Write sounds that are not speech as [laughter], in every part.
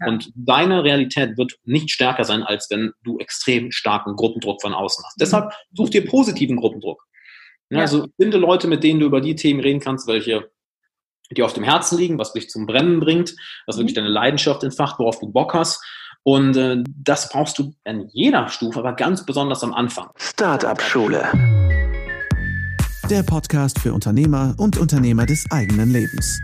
Ja. Und deine Realität wird nicht stärker sein, als wenn du extrem starken Gruppendruck von außen hast. Mhm. Deshalb such dir positiven Gruppendruck. Ja, also finde Leute, mit denen du über die Themen reden kannst, welche die auf dem Herzen liegen, was dich zum Brennen bringt, was wirklich mhm. deine Leidenschaft entfacht, worauf du Bock hast. Und äh, das brauchst du an jeder Stufe, aber ganz besonders am Anfang. Startup Schule. Der Podcast für Unternehmer und Unternehmer des eigenen Lebens.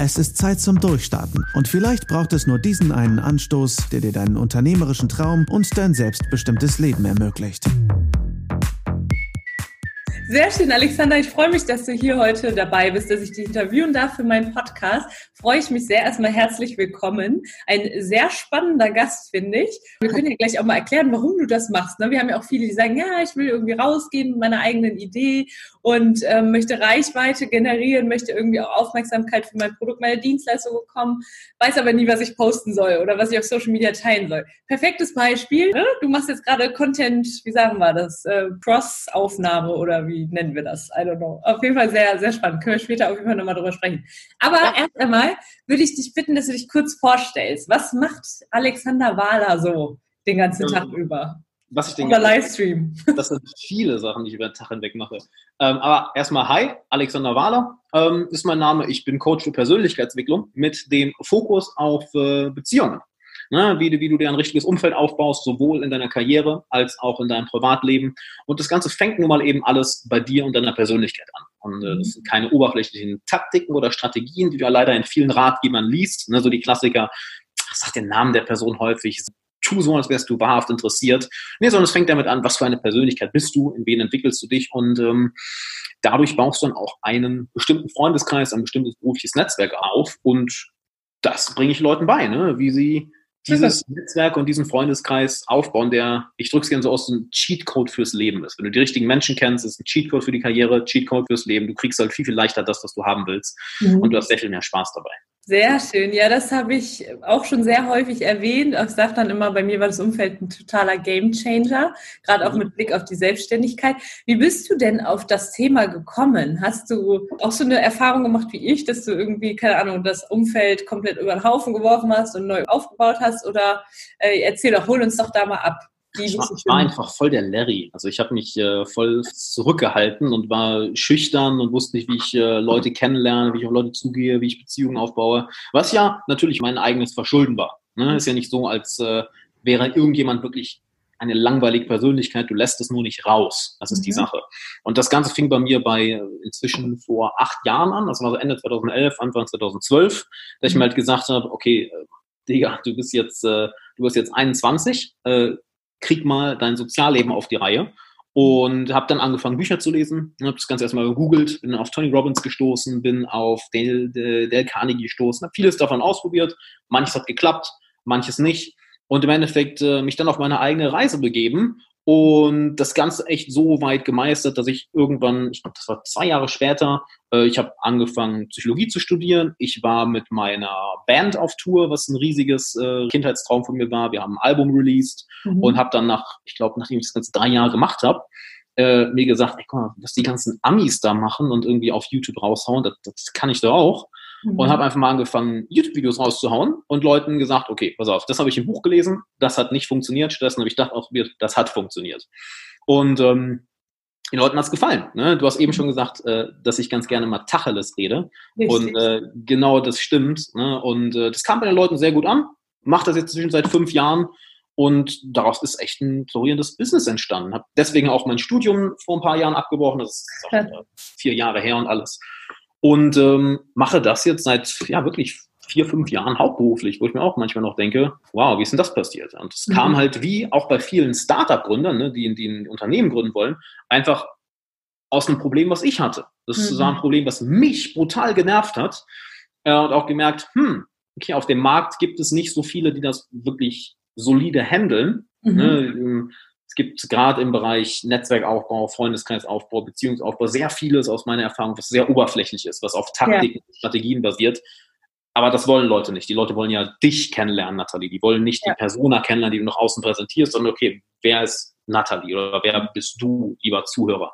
Es ist Zeit zum Durchstarten und vielleicht braucht es nur diesen einen Anstoß, der dir deinen unternehmerischen Traum und dein selbstbestimmtes Leben ermöglicht. Sehr schön, Alexander. Ich freue mich, dass du hier heute dabei bist, dass ich dich interviewen darf für meinen Podcast. Freue ich mich sehr. Erstmal herzlich willkommen. Ein sehr spannender Gast, finde ich. Wir können ja gleich auch mal erklären, warum du das machst. Ne? Wir haben ja auch viele, die sagen, ja, ich will irgendwie rausgehen mit meiner eigenen Idee und ähm, möchte Reichweite generieren, möchte irgendwie auch Aufmerksamkeit für mein Produkt, meine Dienstleistung bekommen, weiß aber nie, was ich posten soll oder was ich auf Social Media teilen soll. Perfektes Beispiel. Ne? Du machst jetzt gerade Content, wie sagen wir das, äh, Cross-Aufnahme oder wie nennen wir das? I don't know. Auf jeden Fall sehr, sehr spannend. Können wir später auf jeden Fall nochmal drüber sprechen. Aber ja. erst einmal würde ich dich bitten, dass du dich kurz vorstellst. Was macht Alexander Wahler so den ganzen Tag über? was ich denke. Oder Livestream. [laughs] Das sind viele Sachen, die ich über den Tag hinweg mache. Ähm, aber erstmal, hi, Alexander Wahler ähm, ist mein Name. Ich bin Coach für Persönlichkeitsentwicklung mit dem Fokus auf äh, Beziehungen. Ne, wie, du, wie du dir ein richtiges Umfeld aufbaust, sowohl in deiner Karriere als auch in deinem Privatleben. Und das Ganze fängt nun mal eben alles bei dir und deiner Persönlichkeit an. Und äh, das sind keine oberflächlichen Taktiken oder Strategien, die du ja leider in vielen Ratgebern liest. Ne, so die Klassiker, sag den Namen der Person häufig, tu so, als wärst du wahrhaft interessiert. Nee, sondern es fängt damit an, was für eine Persönlichkeit bist du, in wen entwickelst du dich und ähm, dadurch baust du dann auch einen bestimmten Freundeskreis, ein bestimmtes berufliches Netzwerk auf und das bringe ich Leuten bei, ne? wie sie dieses Netzwerk und diesen Freundeskreis aufbauen, der, ich drücke es gerne so aus, ein Cheatcode fürs Leben ist. Wenn du die richtigen Menschen kennst, ist ein Cheatcode für die Karriere, Cheatcode fürs Leben. Du kriegst halt viel, viel leichter das, was du haben willst. Mhm. Und du hast sehr viel mehr Spaß dabei. Sehr schön. Ja, das habe ich auch schon sehr häufig erwähnt. Ich sage dann immer, bei mir war das Umfeld ein totaler Gamechanger, gerade auch mit Blick auf die Selbstständigkeit. Wie bist du denn auf das Thema gekommen? Hast du auch so eine Erfahrung gemacht wie ich, dass du irgendwie, keine Ahnung, das Umfeld komplett über den Haufen geworfen hast und neu aufgebaut hast? Oder äh, erzähl doch, hol uns doch da mal ab. Ich war, war einfach voll der Larry. Also ich habe mich äh, voll zurückgehalten und war schüchtern und wusste nicht, wie ich äh, Leute kennenlerne, wie ich auf Leute zugehe, wie ich Beziehungen aufbaue. Was ja natürlich mein eigenes Verschulden war. Ne? Ist ja nicht so, als äh, wäre irgendjemand wirklich eine langweilige Persönlichkeit, du lässt es nur nicht raus. Das ist mhm. die Sache. Und das Ganze fing bei mir bei äh, inzwischen vor acht Jahren an, das war so Ende 2011, Anfang 2012, dass ich mir halt gesagt habe, okay, äh, Digga, du bist jetzt, äh, du bist jetzt 21, äh, krieg mal dein Sozialleben auf die Reihe. Und habe dann angefangen, Bücher zu lesen. Habe das Ganze erstmal gegoogelt, bin auf Tony Robbins gestoßen, bin auf Dale, Dale Carnegie gestoßen, habe vieles davon ausprobiert. Manches hat geklappt, manches nicht. Und im Endeffekt äh, mich dann auf meine eigene Reise begeben und das Ganze echt so weit gemeistert, dass ich irgendwann, ich glaube, das war zwei Jahre später, äh, ich habe angefangen, Psychologie zu studieren. Ich war mit meiner Band auf Tour, was ein riesiges äh, Kindheitstraum von mir war. Wir haben ein Album released mhm. und habe dann nach, ich glaube, nachdem ich das Ganze drei Jahre gemacht habe, äh, mir gesagt, ey, guck mal, was die ganzen Amis da machen und irgendwie auf YouTube raushauen, das, das kann ich doch auch mhm. und habe einfach mal angefangen, YouTube-Videos rauszuhauen und Leuten gesagt, okay, pass auf, das habe ich im Buch gelesen, das hat nicht funktioniert, stattdessen habe ich gedacht, auch das hat funktioniert. Und ähm, den Leuten hat's gefallen. Ne? Du hast eben schon gesagt, äh, dass ich ganz gerne mal Tacheles rede. Richtig. Und äh, genau das stimmt. Ne? Und äh, das kam bei den Leuten sehr gut an. Macht das jetzt zwischen seit fünf Jahren. Und daraus ist echt ein florierendes Business entstanden. Habe deswegen auch mein Studium vor ein paar Jahren abgebrochen. Das ist auch, äh, vier Jahre her und alles und ähm, mache das jetzt seit ja wirklich vier, fünf Jahren hauptberuflich, wo ich mir auch manchmal noch denke, wow, wie ist denn das passiert? Und es mhm. kam halt wie auch bei vielen Startup-Gründern, ne, die, die ein Unternehmen gründen wollen, einfach aus einem Problem, was ich hatte. Das ist mhm. ein Problem, was mich brutal genervt hat äh, und auch gemerkt, hm, okay, auf dem Markt gibt es nicht so viele, die das wirklich solide handeln. Mhm. Ne? Es gibt gerade im Bereich Netzwerkaufbau, Freundeskreisaufbau, Beziehungsaufbau sehr vieles aus meiner Erfahrung, was sehr oberflächlich ist, was auf Taktiken, ja. Strategien basiert. Aber das wollen Leute nicht. Die Leute wollen ja dich kennenlernen, Nathalie. Die wollen nicht ja. die Persona kennenlernen, die du nach außen präsentierst, sondern okay, wer ist Nathalie oder wer bist du, lieber Zuhörer?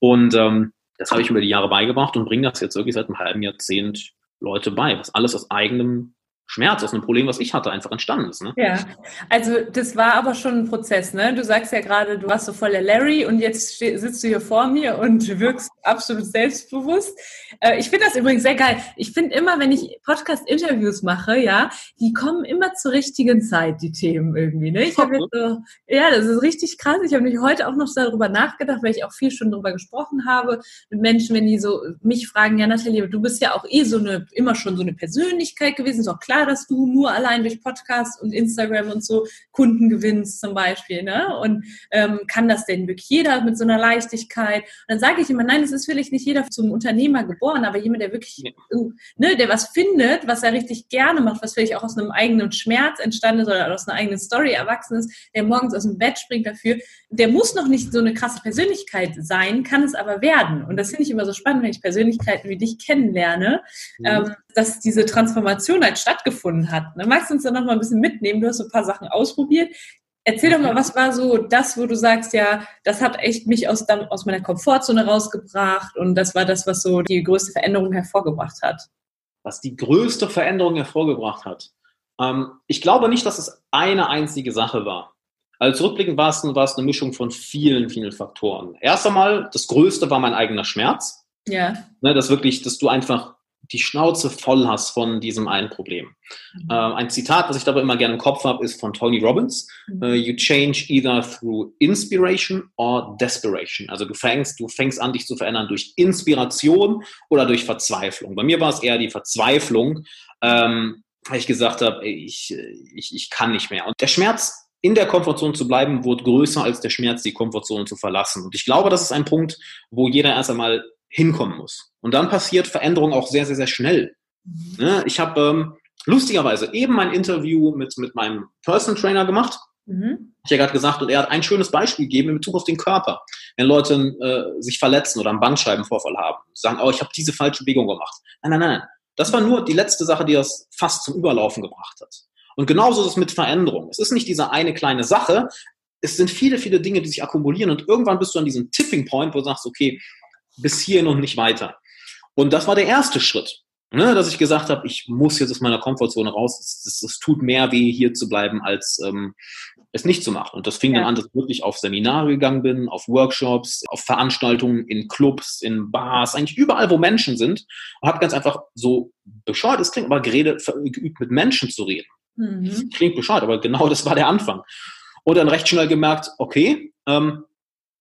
Und ähm, das habe ich über die Jahre beigebracht und bringe das jetzt wirklich seit einem halben Jahrzehnt Leute bei, was alles aus eigenem Schmerz, aus einem Problem, was ich hatte, einfach entstanden ist. Ne? Ja, also das war aber schon ein Prozess. Ne? Du sagst ja gerade, du warst so voll der Larry und jetzt sitzt du hier vor mir und [laughs] wirkst absolut selbstbewusst. Äh, ich finde das übrigens sehr geil. Ich finde immer, wenn ich Podcast-Interviews mache, ja, die kommen immer zur richtigen Zeit, die Themen irgendwie. Ne? Ich habe jetzt so, ja, das ist richtig krass. Ich habe mich heute auch noch darüber nachgedacht, weil ich auch viel schon darüber gesprochen habe mit Menschen, wenn die so mich fragen, ja, Nathalie, du bist ja auch eh so eine, immer schon so eine Persönlichkeit gewesen, ist auch klar, dass du nur allein durch Podcast und Instagram und so Kunden gewinnst zum Beispiel, ne? Und ähm, kann das denn wirklich jeder mit so einer Leichtigkeit? Und dann sage ich immer, nein, es ist vielleicht nicht jeder zum Unternehmer geboren, aber jemand, der wirklich, ja. ne, der was findet, was er richtig gerne macht, was vielleicht auch aus einem eigenen Schmerz entstanden ist oder aus einer eigenen Story erwachsen ist, der morgens aus dem Bett springt dafür, der muss noch nicht so eine krasse Persönlichkeit sein, kann es aber werden. Und das finde ich immer so spannend, wenn ich Persönlichkeiten wie dich kennenlerne, mhm. ähm, dass diese Transformation halt stattgefunden hat. Ne? Magst du uns da noch mal ein bisschen mitnehmen? Du hast so ein paar Sachen ausprobiert. Erzähl doch mal, was war so das, wo du sagst, ja, das hat echt mich aus, aus meiner Komfortzone rausgebracht und das war das, was so die größte Veränderung hervorgebracht hat. Was die größte Veränderung hervorgebracht hat? Ähm, ich glaube nicht, dass es eine einzige Sache war. Also rückblickend war es, war es eine Mischung von vielen, vielen Faktoren. Erst einmal, das Größte war mein eigener Schmerz. Ja. Ne, dass wirklich, dass du einfach die Schnauze voll hast von diesem einen Problem. Mhm. Äh, ein Zitat, was ich dabei immer gerne im Kopf habe, ist von Tony Robbins. Mhm. Uh, you change either through inspiration or desperation. Also du fängst, du fängst an, dich zu verändern durch Inspiration oder durch Verzweiflung. Bei mir war es eher die Verzweiflung, ähm, weil ich gesagt habe, ich, ich, ich kann nicht mehr. Und der Schmerz in der Komfortzone zu bleiben, wurde größer als der Schmerz, die Komfortzone zu verlassen. Und ich glaube, das ist ein Punkt, wo jeder erst einmal hinkommen muss. Und dann passiert Veränderung auch sehr, sehr, sehr schnell. Mhm. Ne, ich habe ähm, lustigerweise eben ein Interview mit, mit meinem Personal Trainer gemacht. Mhm. Ich habe gerade gesagt, und er hat ein schönes Beispiel gegeben in Bezug auf den Körper. Wenn Leute äh, sich verletzen oder einen Bandscheibenvorfall haben, sagen, oh, ich habe diese falsche Bewegung gemacht. Nein, nein, nein. Das war nur die letzte Sache, die das fast zum Überlaufen gebracht hat. Und genauso ist es mit Veränderung. Es ist nicht diese eine kleine Sache. Es sind viele, viele Dinge, die sich akkumulieren und irgendwann bist du an diesem Tipping Point, wo du sagst, okay, bis hierhin und nicht weiter. Und das war der erste Schritt, ne, dass ich gesagt habe, ich muss jetzt aus meiner Komfortzone raus. Es, tut mehr weh, hier zu bleiben, als ähm, es nicht zu machen. Und das fing ja. dann an, dass ich wirklich auf Seminare gegangen bin, auf Workshops, auf Veranstaltungen, in Clubs, in Bars, eigentlich überall, wo Menschen sind. Und habe ganz einfach so bescheuert, es klingt, aber geredet, geübt, mit Menschen zu reden. Mhm. Klingt bescheuert, aber genau das war der Anfang. Und dann recht schnell gemerkt, okay, ähm,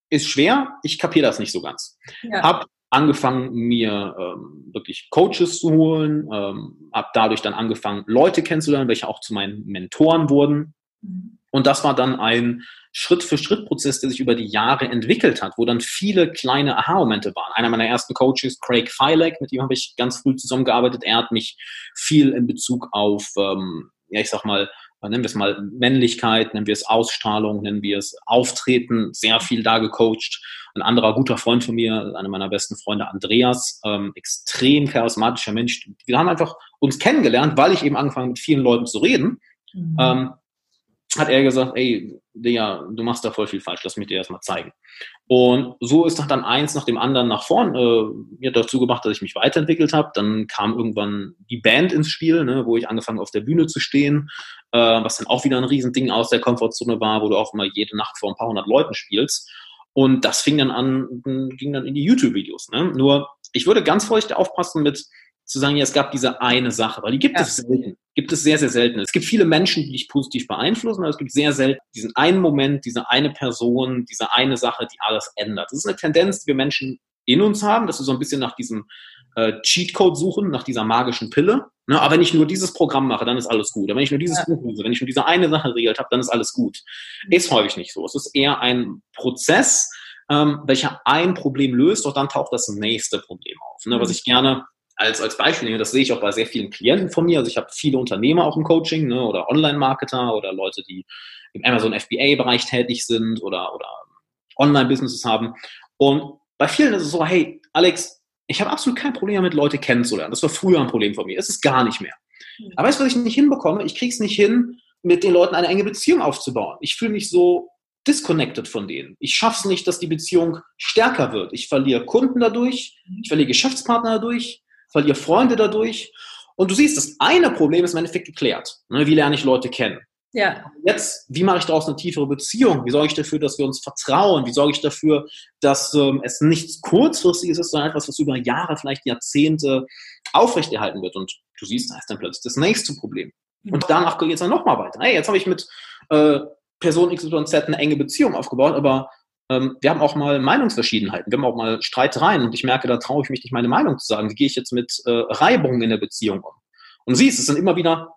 ist schwer, ich kapiere das nicht so ganz. Ja. Hab angefangen, mir ähm, wirklich Coaches zu holen, ähm, habe dadurch dann angefangen, Leute kennenzulernen, welche auch zu meinen Mentoren wurden. Mhm. Und das war dann ein Schritt-für-Schritt-Prozess, der sich über die Jahre entwickelt hat, wo dann viele kleine Aha-Momente waren. Einer meiner ersten Coaches, Craig Filek, mit ihm habe ich ganz früh zusammengearbeitet. Er hat mich viel in Bezug auf, ähm, ja, ich sag mal, nennen wir es mal Männlichkeit, nennen wir es Ausstrahlung, nennen wir es Auftreten, sehr viel da gecoacht. Ein anderer guter Freund von mir, einer meiner besten Freunde, Andreas, ähm, extrem charismatischer Mensch. Wir haben einfach uns kennengelernt, weil ich eben angefangen mit vielen Leuten zu reden. Mhm. Ähm, hat er gesagt, ey, Digga, du machst da voll viel falsch, lass mich dir erstmal zeigen. Und so ist dann eins nach dem anderen nach vorn äh, dazu gemacht, dass ich mich weiterentwickelt habe. Dann kam irgendwann die Band ins Spiel, ne, wo ich angefangen auf der Bühne zu stehen, äh, was dann auch wieder ein Riesending aus der Komfortzone war, wo du auch immer jede Nacht vor ein paar hundert Leuten spielst. Und das fing dann an, ging dann in die YouTube-Videos. Ne? Nur, ich würde ganz vorsichtig aufpassen mit, zu sagen, ja, es gab diese eine Sache, weil die gibt ja. es selten. Gibt es sehr, sehr selten. Es gibt viele Menschen, die dich positiv beeinflussen, aber es gibt sehr selten diesen einen Moment, diese eine Person, diese eine Sache, die alles ändert. Das ist eine Tendenz, die wir Menschen in uns haben, dass wir so ein bisschen nach diesem äh, Cheatcode suchen, nach dieser magischen Pille. Ne? Aber wenn ich nur dieses Programm mache, dann ist alles gut. Aber wenn ich nur dieses ja. Buch lese, wenn ich nur diese eine Sache regelt habe, dann ist alles gut. Mhm. Ist häufig nicht so. Es ist eher ein Prozess, ähm, welcher ein Problem löst, und dann taucht das nächste Problem auf. Ne? Was mhm. ich gerne als, als Beispiel nehme, das sehe ich auch bei sehr vielen Klienten von mir. Also ich habe viele Unternehmer auch im Coaching ne, oder Online-Marketer oder Leute, die im Amazon FBA-Bereich tätig sind oder, oder Online-Businesses haben. Und bei vielen ist es so, hey, Alex, ich habe absolut kein Problem damit, Leute kennenzulernen. Das war früher ein Problem von mir. Es ist gar nicht mehr. Mhm. Aber weißt du, was ich nicht hinbekomme? Ich kriege es nicht hin, mit den Leuten eine enge Beziehung aufzubauen. Ich fühle mich so disconnected von denen. Ich schaffe es nicht, dass die Beziehung stärker wird. Ich verliere Kunden dadurch, ich verliere Geschäftspartner dadurch, verliere Freunde dadurch. Und du siehst, das eine Problem ist im Endeffekt geklärt. Ne? Wie lerne ich Leute kennen? Ja. Jetzt, wie mache ich daraus eine tiefere Beziehung? Wie sorge ich dafür, dass wir uns vertrauen? Wie sorge ich dafür, dass ähm, es nichts Kurzfristiges ist, sondern etwas, was über Jahre, vielleicht Jahrzehnte aufrechterhalten wird? Und du siehst, da ist dann plötzlich das nächste Problem. Mhm. Und danach geht es dann nochmal weiter. Hey, jetzt habe ich mit äh, Person XYZ eine enge Beziehung aufgebaut, aber wir haben auch mal Meinungsverschiedenheiten, wir haben auch mal Streitereien und ich merke, da traue ich mich nicht, meine Meinung zu sagen. Wie gehe ich jetzt mit äh, Reibungen in der Beziehung um? Und siehst, es sind immer wieder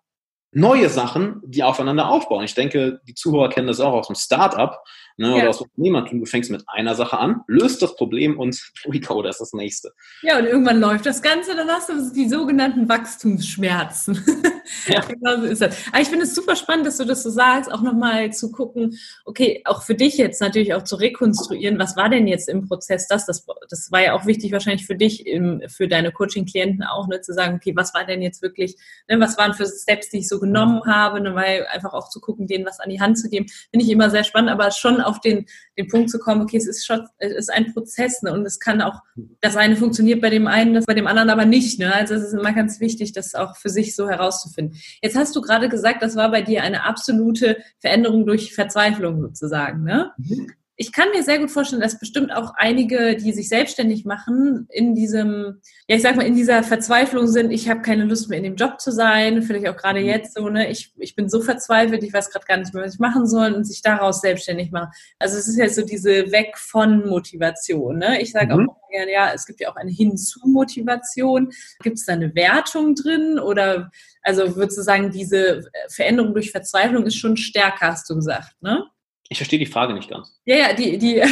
neue Sachen, die aufeinander aufbauen. Ich denke, die Zuhörer kennen das auch aus dem Startup ne, ja. oder aus dem Unternehmertum. Du fängst mit einer Sache an, löst das Problem und [laughs] Recode ist das nächste. Ja, und irgendwann läuft das Ganze, dann hast du die sogenannten Wachstumsschmerzen. [laughs] Ja. genau so ist das. Aber ich finde es super spannend, dass du das so sagst, auch nochmal zu gucken, okay, auch für dich jetzt natürlich auch zu rekonstruieren, was war denn jetzt im Prozess das? Das, das war ja auch wichtig wahrscheinlich für dich, im, für deine Coaching-Klienten auch, ne, zu sagen, okay, was war denn jetzt wirklich, ne, was waren für Steps, die ich so genommen habe, ne, weil einfach auch zu gucken, denen was an die Hand zu geben, finde ich immer sehr spannend, aber schon auf den, den Punkt zu kommen, okay, es ist schon, es ist ein Prozess, ne, und es kann auch, das eine funktioniert bei dem einen, das bei dem anderen aber nicht, ne, also es ist immer ganz wichtig, das auch für sich so herauszufinden. Jetzt hast du gerade gesagt, das war bei dir eine absolute Veränderung durch Verzweiflung sozusagen, ne? Mhm ich kann mir sehr gut vorstellen, dass bestimmt auch einige, die sich selbstständig machen, in diesem, ja, ich sag mal, in dieser Verzweiflung sind, ich habe keine Lust mehr in dem Job zu sein, vielleicht auch gerade mhm. jetzt so, ne, ich, ich bin so verzweifelt, ich weiß gerade gar nicht mehr, was ich machen soll und sich daraus selbstständig machen. Also es ist ja so diese Weg von Motivation, ne? Ich sage mhm. auch gerne, ja, es gibt ja auch eine Hinzu-Motivation. Gibt es da eine Wertung drin oder, also würdest du sagen, diese Veränderung durch Verzweiflung ist schon stärker, hast du gesagt, ne? Ich verstehe die Frage nicht ganz. Ja, ja, die, die,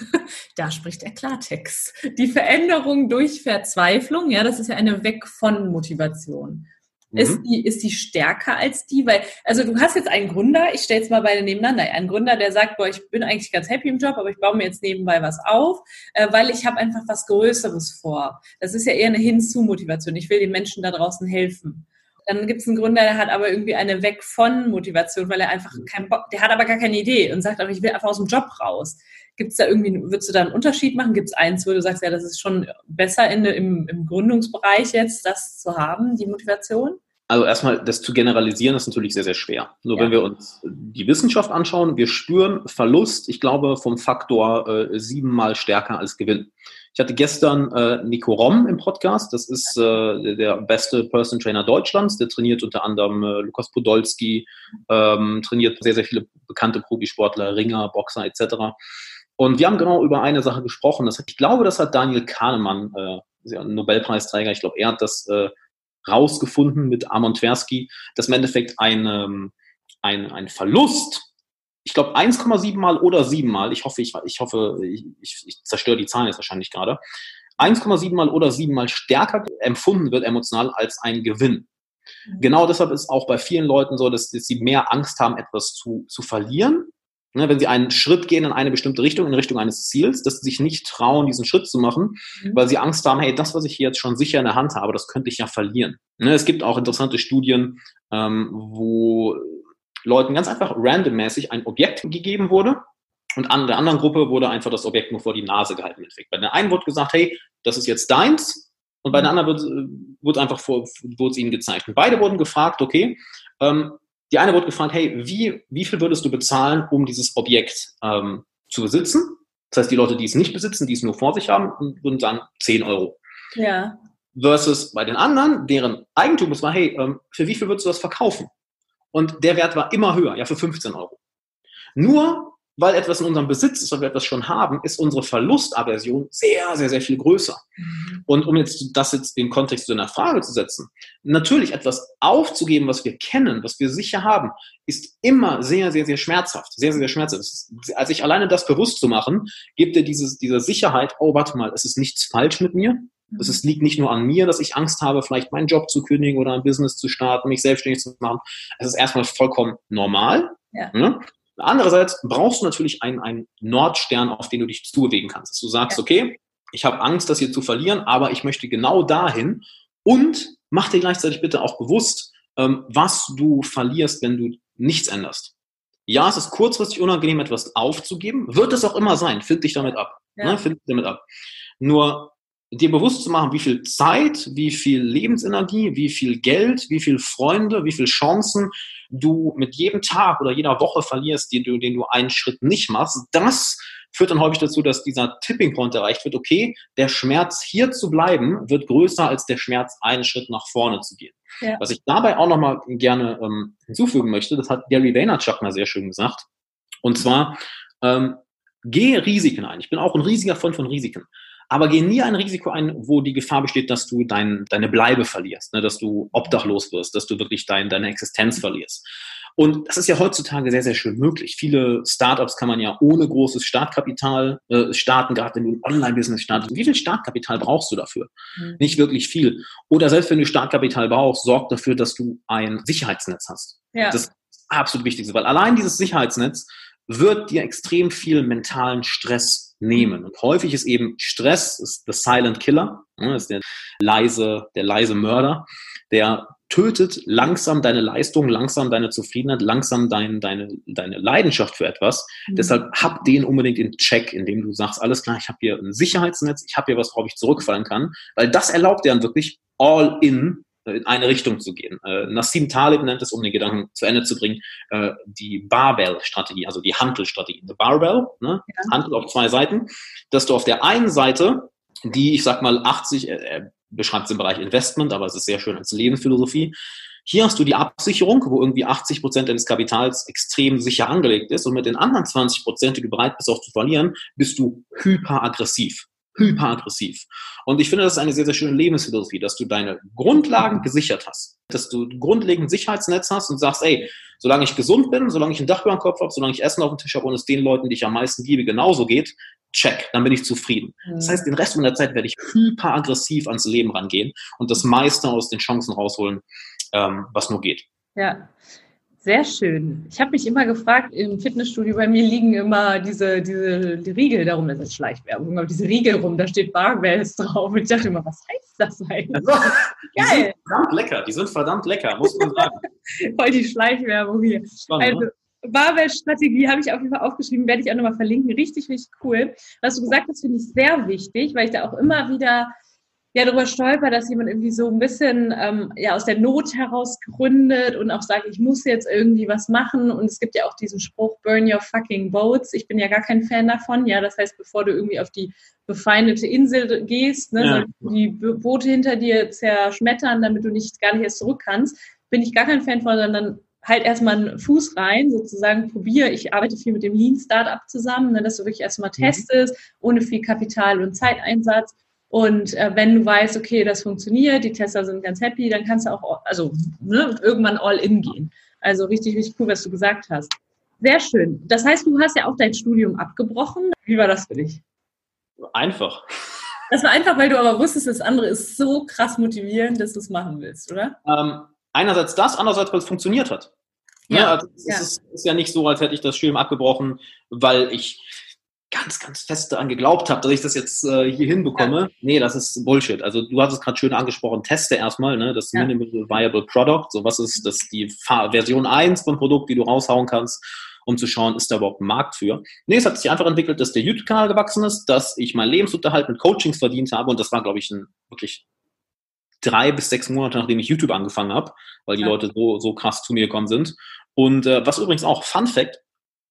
[laughs] da spricht der Klartext. Die Veränderung durch Verzweiflung, ja, das ist ja eine Weg von Motivation. Mhm. Ist, die, ist die stärker als die? Weil, also du hast jetzt einen Gründer, ich stelle jetzt mal beide nebeneinander, einen Gründer, der sagt, boah, ich bin eigentlich ganz happy im Job, aber ich baue mir jetzt nebenbei was auf, äh, weil ich habe einfach was Größeres vor. Das ist ja eher eine Hinzu-Motivation. Ich will den Menschen da draußen helfen. Dann gibt es einen Gründer, der hat aber irgendwie eine Weg von Motivation, weil er einfach mhm. keinen Bock, der hat aber gar keine Idee und sagt, aber ich will einfach aus dem Job raus. Gibt es da irgendwie, würdest du da einen Unterschied machen? Gibt es eins, wo du sagst, ja, das ist schon besser in, im, im Gründungsbereich jetzt, das zu haben, die Motivation? Also erstmal, das zu generalisieren ist natürlich sehr, sehr schwer. Nur ja. wenn wir uns die Wissenschaft anschauen, wir spüren Verlust, ich glaube, vom Faktor äh, siebenmal stärker als Gewinn. Ich hatte gestern äh, Nico Rom im Podcast. Das ist äh, der beste Person Trainer Deutschlands. Der trainiert unter anderem äh, Lukas Podolski, ähm, trainiert sehr, sehr viele bekannte Profisportler, Ringer, Boxer etc. Und wir haben genau über eine Sache gesprochen. Das hat, ich glaube, das hat Daniel Kahnemann, äh, Nobelpreisträger, ich glaube, er hat das äh, rausgefunden mit Amon Tversky, dass im Endeffekt ein, ähm, ein, ein Verlust ich glaube 1,7 mal oder 7 mal, ich hoffe, ich, ich hoffe, ich, ich, zerstöre die Zahlen jetzt wahrscheinlich gerade, 1,7 mal oder 7 mal stärker empfunden wird emotional als ein Gewinn. Mhm. Genau deshalb ist auch bei vielen Leuten so, dass, dass sie mehr Angst haben, etwas zu, zu verlieren. Ne, wenn sie einen Schritt gehen in eine bestimmte Richtung, in Richtung eines Ziels, dass sie sich nicht trauen, diesen Schritt zu machen, mhm. weil sie Angst haben, hey, das, was ich hier jetzt schon sicher in der Hand habe, das könnte ich ja verlieren. Ne, es gibt auch interessante Studien, ähm, wo Leuten ganz einfach randommäßig ein Objekt gegeben wurde und an der anderen Gruppe wurde einfach das Objekt nur vor die Nase gehalten. Bei der einen wurde gesagt, hey, das ist jetzt deins und bei der anderen wurde, wurde einfach vor, wurde es ihnen gezeigt. Und beide wurden gefragt, okay, ähm, die eine wurde gefragt, hey, wie, wie viel würdest du bezahlen, um dieses Objekt ähm, zu besitzen? Das heißt, die Leute, die es nicht besitzen, die es nur vor sich haben, würden sagen 10 Euro. Ja. Versus bei den anderen, deren Eigentum es war, hey, ähm, für wie viel würdest du das verkaufen? Und der Wert war immer höher, ja, für 15 Euro. Nur weil etwas in unserem Besitz ist, weil wir etwas schon haben, ist unsere Verlustaversion sehr, sehr, sehr viel größer. Mhm. Und um jetzt das jetzt in Kontext zu einer Frage zu setzen, natürlich etwas aufzugeben, was wir kennen, was wir sicher haben, ist immer sehr, sehr, sehr schmerzhaft. Sehr, sehr, sehr schmerzhaft. Ist, als ich alleine das bewusst zu machen, gibt dir dieses, diese Sicherheit, oh, warte mal, es ist nichts falsch mit mir. Es liegt nicht nur an mir, dass ich Angst habe, vielleicht meinen Job zu kündigen oder ein Business zu starten, mich selbstständig zu machen. Es ist erstmal vollkommen normal. Ja. Ne? Andererseits brauchst du natürlich einen, einen Nordstern, auf den du dich zubewegen kannst. Dass du sagst, ja. okay, ich habe Angst, das hier zu verlieren, aber ich möchte genau dahin und mach dir gleichzeitig bitte auch bewusst, ähm, was du verlierst, wenn du nichts änderst. Ja, es ist kurzfristig unangenehm, etwas aufzugeben. Wird es auch immer sein. Find dich damit ab. Ja. Ne? Find dich damit ab. Nur dir bewusst zu machen, wie viel Zeit, wie viel Lebensenergie, wie viel Geld, wie viel Freunde, wie viel Chancen du mit jedem Tag oder jeder Woche verlierst, den du, den du einen Schritt nicht machst, das führt dann häufig dazu, dass dieser Tipping Point erreicht wird, okay, der Schmerz hier zu bleiben, wird größer als der Schmerz, einen Schritt nach vorne zu gehen. Ja. Was ich dabei auch nochmal gerne ähm, hinzufügen möchte, das hat Gary Vaynerchuk mal sehr schön gesagt, und zwar, ähm, gehe Risiken ein. Ich bin auch ein riesiger Freund von Risiken. Aber geh nie ein Risiko ein, wo die Gefahr besteht, dass du dein, deine Bleibe verlierst, ne? dass du obdachlos wirst, dass du wirklich dein, deine Existenz verlierst. Und das ist ja heutzutage sehr, sehr schön möglich. Viele Startups kann man ja ohne großes Startkapital äh, starten, gerade wenn du ein Online-Business startest. Wie viel Startkapital brauchst du dafür? Mhm. Nicht wirklich viel. Oder selbst wenn du Startkapital brauchst, sorg dafür, dass du ein Sicherheitsnetz hast. Ja. Das ist absolut Wichtigste, weil allein dieses Sicherheitsnetz wird dir extrem viel mentalen Stress nehmen. Und häufig ist eben Stress, ist the silent killer, ne, ist der leise, der leise Mörder, der tötet langsam deine Leistung, langsam deine Zufriedenheit, langsam dein, deine, deine Leidenschaft für etwas. Mhm. Deshalb hab den unbedingt in Check, indem du sagst, alles klar, ich habe hier ein Sicherheitsnetz, ich habe hier was, worauf ich zurückfallen kann, weil das erlaubt dir dann wirklich all in in eine Richtung zu gehen. Äh, Nassim Taleb nennt es, um den Gedanken zu Ende zu bringen, äh, die Barbell-Strategie, also die Hantelstrategie. The Barbell, ne? Ja. Hantel auf zwei Seiten, dass du auf der einen Seite die, ich sag mal, 80, er beschreibt es im Bereich Investment, aber es ist sehr schön als Lebensphilosophie. Hier hast du die Absicherung, wo irgendwie 80 Prozent deines Kapitals extrem sicher angelegt ist und mit den anderen 20 Prozent, die du bereit bist auch zu verlieren, bist du hyperaggressiv hyperaggressiv. Und ich finde, das ist eine sehr, sehr schöne Lebensphilosophie, dass du deine Grundlagen gesichert hast, dass du grundlegend Sicherheitsnetz hast und sagst, ey, solange ich gesund bin, solange ich ein Dach über dem Kopf habe, solange ich Essen auf dem Tisch habe und es den Leuten, die ich am meisten liebe, genauso geht, check, dann bin ich zufrieden. Das mhm. heißt, den Rest meiner Zeit werde ich hyperaggressiv ans Leben rangehen und das meiste aus den Chancen rausholen, ähm, was nur geht. Ja, sehr schön. Ich habe mich immer gefragt, im Fitnessstudio bei mir liegen immer diese, diese die Riegel darum, das ist Schleichwerbung, aber diese Riegel rum, da steht Barbells drauf. Und ich dachte immer, was heißt das eigentlich? Also, die Geil. sind verdammt lecker, die sind verdammt lecker, muss man sagen. [laughs] Voll die Schleichwerbung hier. Spannend, also, ne? Barbell-Strategie habe ich auf jeden Fall aufgeschrieben, werde ich auch nochmal verlinken. Richtig, richtig cool. Was du gesagt hast, finde ich sehr wichtig, weil ich da auch immer wieder ja darüber stolper, dass jemand irgendwie so ein bisschen ähm, ja aus der Not heraus gründet und auch sagt, ich muss jetzt irgendwie was machen. Und es gibt ja auch diesen Spruch, burn your fucking boats. Ich bin ja gar kein Fan davon. Ja, das heißt, bevor du irgendwie auf die befeindete Insel gehst, ne, ja. die Boote hinter dir zerschmettern, damit du nicht gar nicht erst zurück kannst, bin ich gar kein Fan von, sondern halt erstmal einen Fuß rein, sozusagen probiere. Ich arbeite viel mit dem Lean Startup zusammen, ne, dass du wirklich erstmal mhm. testest, ohne viel Kapital und Zeiteinsatz und äh, wenn du weißt, okay, das funktioniert, die Tester sind ganz happy, dann kannst du auch also ne, irgendwann all in gehen. Also richtig, richtig cool, was du gesagt hast. Sehr schön. Das heißt, du hast ja auch dein Studium abgebrochen. Wie war das für dich? Einfach. Das war einfach, weil du aber wusstest, das andere ist so krass motivierend, dass du es machen willst, oder? Ähm, einerseits das, andererseits, weil es funktioniert hat. Ja, ja also es ja. Ist, ist ja nicht so, als hätte ich das Studium abgebrochen, weil ich ganz, ganz fest daran geglaubt habe, dass ich das jetzt äh, hier hinbekomme. Ja. Nee, das ist Bullshit. Also du hast es gerade schön angesprochen, teste erstmal, ne, das ja. Minimal Viable Product. So was ist das die Version 1 vom Produkt, die du raushauen kannst, um zu schauen, ist da überhaupt ein Markt für. Nee, es hat sich einfach entwickelt, dass der YouTube-Kanal gewachsen ist, dass ich meinen Lebensunterhalt mit Coachings verdient habe und das war, glaube ich, ein wirklich drei bis sechs Monate, nachdem ich YouTube angefangen habe, weil die ja. Leute so, so krass zu mir gekommen sind. Und äh, was übrigens auch Fun Fact,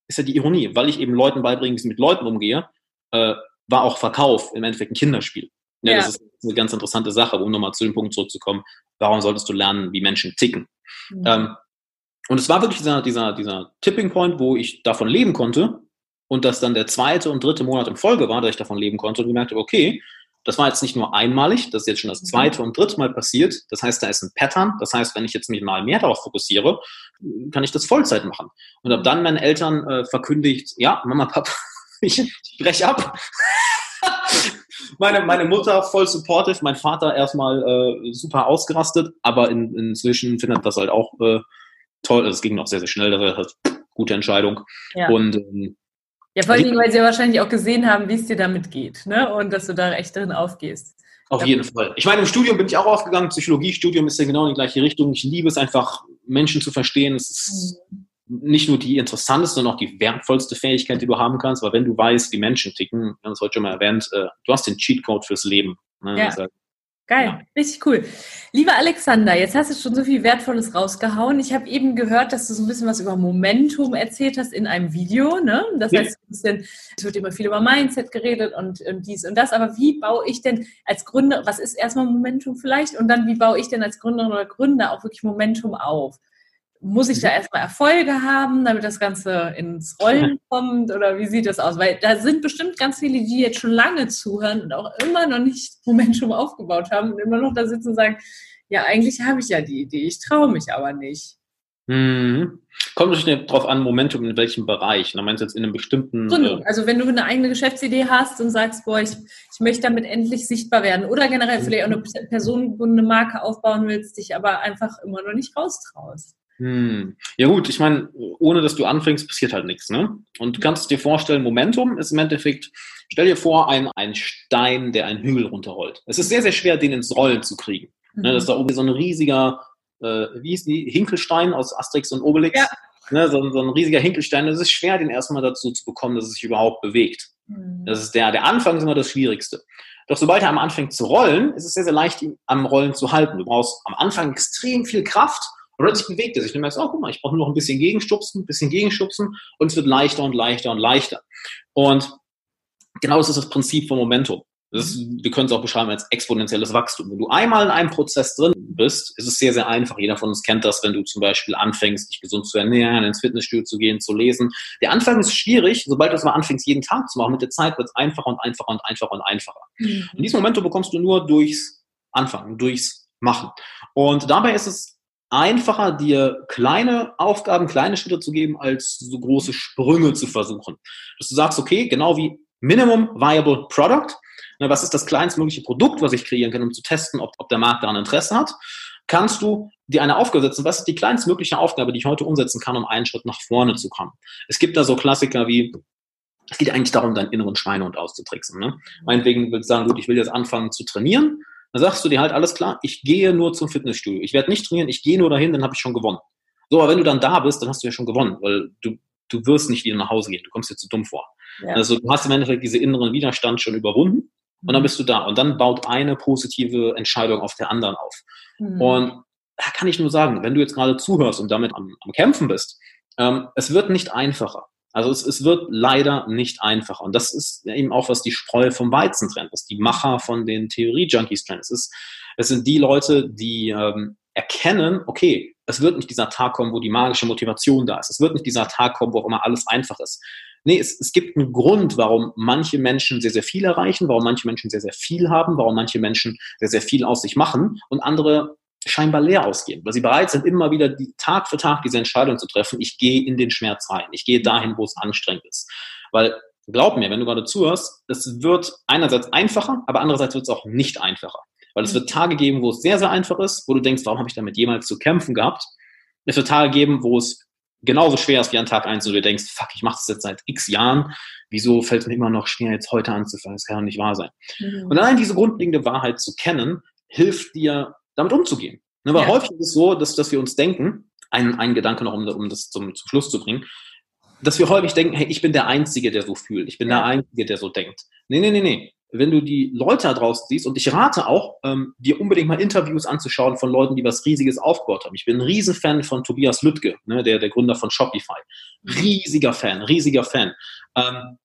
ist ja die Ironie, weil ich eben Leuten beibringe, wie ich mit Leuten umgehe, äh, war auch Verkauf im Endeffekt ein Kinderspiel. Ja, ja. Das ist eine ganz interessante Sache, um nochmal zu dem Punkt zurückzukommen, warum solltest du lernen, wie Menschen ticken? Mhm. Ähm, und es war wirklich dieser, dieser, dieser Tipping Point, wo ich davon leben konnte und das dann der zweite und dritte Monat in Folge war, dass ich davon leben konnte und gemerkt habe, okay, das war jetzt nicht nur einmalig, das ist jetzt schon das mhm. zweite und dritte Mal passiert. Das heißt, da ist ein Pattern. Das heißt, wenn ich jetzt mich mal mehr darauf fokussiere, kann ich das Vollzeit machen. Und habe dann meinen Eltern äh, verkündigt, ja, Mama, Papa, [laughs] ich, ich breche ab. meine, meine Mutter voll supportive, mein Vater erstmal äh, super ausgerastet, aber in, inzwischen findet das halt auch äh, toll. Es ging noch sehr, sehr schnell, das war halt gute Entscheidung. Ja. Und ähm, ja, vor allem, weil sie ja wahrscheinlich auch gesehen haben, wie es dir damit geht, ne? Und dass du da echt drin aufgehst. Auf jeden Fall. Ich meine, im Studium bin ich auch aufgegangen. Psychologiestudium ist ja genau in die gleiche Richtung. Ich liebe es einfach, Menschen zu verstehen. Es ist, mhm. nicht nur die interessanteste, sondern auch die wertvollste Fähigkeit, die du haben kannst, weil wenn du weißt, wie Menschen ticken, wir haben es heute schon mal erwähnt, äh, du hast den Cheatcode fürs Leben. Ne? Ja. Das Geil, ja. richtig cool. Lieber Alexander, jetzt hast du schon so viel Wertvolles rausgehauen. Ich habe eben gehört, dass du so ein bisschen was über Momentum erzählt hast in einem Video. Ne? Das ja. heißt, ein bisschen, es wird immer viel über Mindset geredet und, und dies und das. Aber wie baue ich denn als Gründer, was ist erstmal Momentum vielleicht? Und dann, wie baue ich denn als Gründerin oder Gründer auch wirklich Momentum auf? Muss ich da mhm. erstmal Erfolge haben, damit das Ganze ins Rollen [laughs] kommt? Oder wie sieht das aus? Weil da sind bestimmt ganz viele, die jetzt schon lange zuhören und auch immer noch nicht [laughs] Momentum aufgebaut haben und immer noch da sitzen und sagen, ja, eigentlich habe ich ja die Idee, ich traue mich aber nicht. Mhm. Kommt natürlich darauf an, Momentum in welchem Bereich. Du meinst jetzt in einem bestimmten. Gründung. Äh also wenn du eine eigene Geschäftsidee hast und sagst, boah, ich, ich möchte damit endlich sichtbar werden oder generell vielleicht auch eine personengebundene Marke aufbauen willst, dich aber einfach immer noch nicht raustraust. Hm. Ja gut, ich meine, ohne dass du anfängst, passiert halt nichts. Ne? Und du kannst dir vorstellen, Momentum ist im Endeffekt, stell dir vor, ein, ein Stein, der einen Hügel runterrollt. Es ist sehr, sehr schwer, den ins Rollen zu kriegen. Mhm. Ne, das ist da oben so ein riesiger, äh, wie hieß die, Hinkelstein aus Asterix und Obelix. Ja. Ne, so, so, ein riesiger Hinkelstein. Es ist schwer, den erstmal dazu zu bekommen, dass es sich überhaupt bewegt. Mhm. Das ist der, der Anfang ist immer das Schwierigste. Doch sobald er am anfängt zu rollen, ist es sehr, sehr leicht, ihn am Rollen zu halten. Du brauchst am Anfang extrem viel Kraft und plötzlich bewegt er sich. Und du merkst, oh, guck mal, ich brauche nur noch ein bisschen gegenstupsen, ein bisschen gegenstupsen und es wird leichter und leichter und leichter. Und genau das ist das Prinzip von Momentum. Ist, wir können es auch beschreiben als exponentielles Wachstum. Wenn du einmal in einem Prozess drin bist, ist es sehr, sehr einfach. Jeder von uns kennt das, wenn du zum Beispiel anfängst, dich gesund zu ernähren, ins Fitnessstudio zu gehen, zu lesen. Der Anfang ist schwierig. Sobald du es mal anfängst, jeden Tag zu machen, mit der Zeit wird es einfacher und einfacher und einfacher und einfacher. Mhm. Und dieses Momentum bekommst du nur durchs Anfangen, durchs Machen. Und dabei ist es einfacher, dir kleine Aufgaben, kleine Schritte zu geben, als so große Sprünge zu versuchen. Dass du sagst, okay, genau wie Minimum Viable Product, ne, was ist das kleinstmögliche Produkt, was ich kreieren kann, um zu testen, ob, ob der Markt daran Interesse hat, kannst du dir eine Aufgabe setzen, was ist die kleinstmögliche Aufgabe, die ich heute umsetzen kann, um einen Schritt nach vorne zu kommen. Es gibt da so Klassiker wie, es geht eigentlich darum, deinen inneren Schweinehund auszutricksen. Ne? Meinetwegen willst du sagen, gut, ich will jetzt anfangen zu trainieren, dann sagst du dir halt, alles klar, ich gehe nur zum Fitnessstudio. Ich werde nicht trainieren, ich gehe nur dahin, dann habe ich schon gewonnen. So, aber wenn du dann da bist, dann hast du ja schon gewonnen, weil du, du wirst nicht wieder nach Hause gehen. Du kommst dir zu dumm vor. Ja. Also du hast im Endeffekt diese inneren Widerstand schon überwunden und dann mhm. bist du da. Und dann baut eine positive Entscheidung auf der anderen auf. Mhm. Und da kann ich nur sagen, wenn du jetzt gerade zuhörst und damit am, am Kämpfen bist, ähm, es wird nicht einfacher. Also es, es wird leider nicht einfacher. Und das ist eben auch, was die Spreu vom Weizen trennt, was die Macher von den Theorie-Junkies trennt. Es, ist, es sind die Leute, die ähm, erkennen, okay, es wird nicht dieser Tag kommen, wo die magische Motivation da ist. Es wird nicht dieser Tag kommen, wo auch immer alles einfach ist. Nee, es, es gibt einen Grund, warum manche Menschen sehr, sehr viel erreichen, warum manche Menschen sehr, sehr viel haben, warum manche Menschen sehr, sehr viel aus sich machen und andere scheinbar leer ausgehen, weil sie bereit sind, immer wieder die, Tag für Tag diese Entscheidung zu treffen, ich gehe in den Schmerz rein, ich gehe dahin, wo es anstrengend ist. Weil, glaub mir, wenn du gerade zuhörst, es wird einerseits einfacher, aber andererseits wird es auch nicht einfacher. Weil es wird Tage geben, wo es sehr, sehr einfach ist, wo du denkst, warum habe ich damit jemals zu kämpfen gehabt? Es wird Tage geben, wo es genauso schwer ist wie an Tag eins, wo du denkst, fuck, ich mache das jetzt seit x Jahren, wieso fällt es mir immer noch schwer, jetzt heute anzufangen? Das kann doch nicht wahr sein. Mhm. Und allein diese grundlegende Wahrheit zu kennen, hilft dir, damit umzugehen. Ne, weil ja. häufig ist es so, dass, dass wir uns denken, ein, ein Gedanke noch, um, um das zum, zum Schluss zu bringen, dass wir häufig denken, hey, ich bin der Einzige, der so fühlt. Ich bin ja. der Einzige, der so denkt. Nee, nee, nee, nee. Wenn du die Leute da draußen siehst, und ich rate auch, ähm, dir unbedingt mal Interviews anzuschauen von Leuten, die was Riesiges aufgebaut haben. Ich bin ein Riesenfan von Tobias Lüttke, ne, der, der Gründer von Shopify. Riesiger Fan, riesiger Fan. Ähm,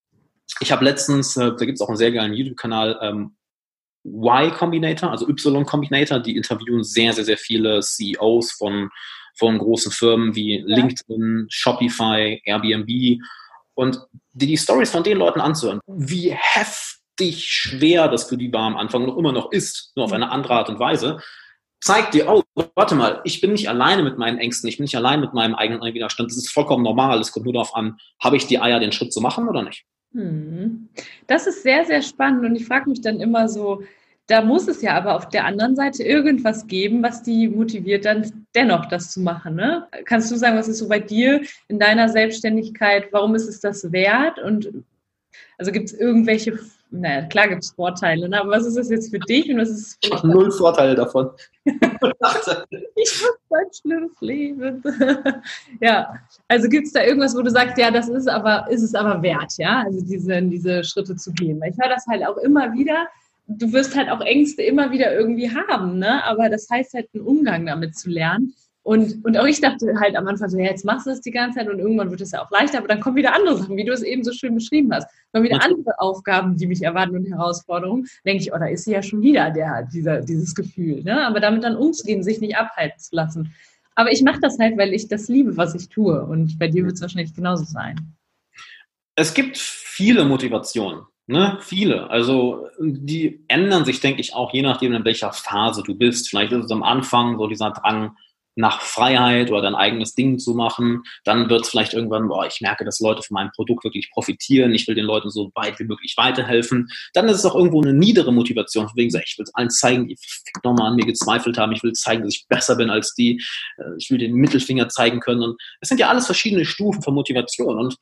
ich habe letztens, äh, da gibt es auch einen sehr geilen YouTube-Kanal, ähm, Y Combinator, also Y Combinator, die interviewen sehr, sehr, sehr viele CEOs von, von großen Firmen wie ja. LinkedIn, Shopify, Airbnb und die, die Stories von den Leuten anzuhören, wie heftig schwer das für die war am Anfang noch immer noch ist, nur auf eine andere Art und Weise, zeigt dir, oh, warte mal, ich bin nicht alleine mit meinen Ängsten, ich bin nicht allein mit meinem eigenen Widerstand. Das ist vollkommen normal. Es kommt nur darauf an, habe ich die Eier, den Schritt zu machen oder nicht? Hm. Das ist sehr, sehr spannend und ich frage mich dann immer so, da muss es ja aber auf der anderen Seite irgendwas geben, was die motiviert, dann dennoch das zu machen. Ne? Kannst du sagen, was ist so bei dir in deiner Selbstständigkeit, warum ist es das wert und Also gibt es irgendwelche, naja, klar gibt es Vorteile, ne? aber was ist das jetzt für dich und was ist Ich habe null Vorteile davon. [laughs] ich muss ein schlimmes Leben. [laughs] ja, also gibt es da irgendwas, wo du sagst, ja, das ist aber, ist es aber wert, ja, also diese, diese Schritte zu gehen. Weil ich höre das halt auch immer wieder, du wirst halt auch Ängste immer wieder irgendwie haben, ne? aber das heißt halt, einen Umgang damit zu lernen. Und, und auch ich dachte halt am Anfang so, ja, jetzt machst du es die ganze Zeit und irgendwann wird es ja auch leichter, aber dann kommen wieder andere Sachen, wie du es eben so schön beschrieben hast. Dann wieder andere Aufgaben, die mich erwarten und Herausforderungen. denke ich, oh, da ist sie ja schon wieder, der, dieser, dieses Gefühl. Ne? Aber damit dann umzugehen, sich nicht abhalten zu lassen. Aber ich mache das halt, weil ich das liebe, was ich tue. Und bei dir wird es wahrscheinlich genauso sein. Es gibt viele Motivationen. Ne, viele. Also die ändern sich, denke ich, auch je nachdem, in welcher Phase du bist. Vielleicht ist es am Anfang so dieser Drang, nach Freiheit oder dein eigenes Ding zu machen. Dann wird es vielleicht irgendwann, boah, ich merke, dass Leute von meinem Produkt wirklich profitieren. Ich will den Leuten so weit wie möglich weiterhelfen. Dann ist es auch irgendwo eine niedere Motivation, von wegen, ich will es allen zeigen, die nochmal an mir gezweifelt haben. Ich will zeigen, dass ich besser bin als die. Äh, ich will den Mittelfinger zeigen können. Und es sind ja alles verschiedene Stufen von Motivation. Und